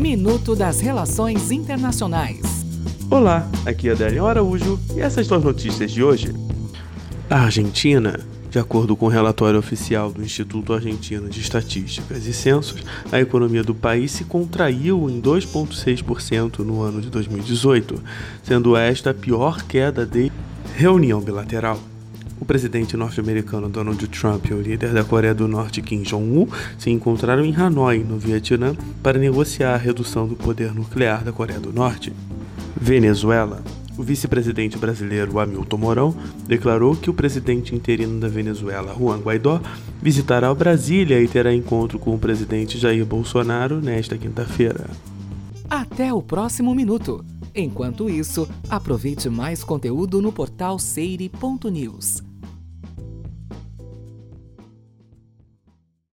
Minuto das Relações Internacionais. Olá, aqui é Adélio Araújo e essas são as notícias de hoje. A Argentina, de acordo com o relatório oficial do Instituto Argentino de Estatísticas e Censos, a economia do país se contraiu em 2,6% no ano de 2018, sendo esta a pior queda de reunião bilateral. O presidente norte-americano Donald Trump e o líder da Coreia do Norte Kim Jong-un se encontraram em Hanoi, no Vietnã, para negociar a redução do poder nuclear da Coreia do Norte. Venezuela. O vice-presidente brasileiro Hamilton Mourão declarou que o presidente interino da Venezuela, Juan Guaidó, visitará Brasília e terá encontro com o presidente Jair Bolsonaro nesta quinta-feira. Até o próximo minuto. Enquanto isso, aproveite mais conteúdo no portal seire.news.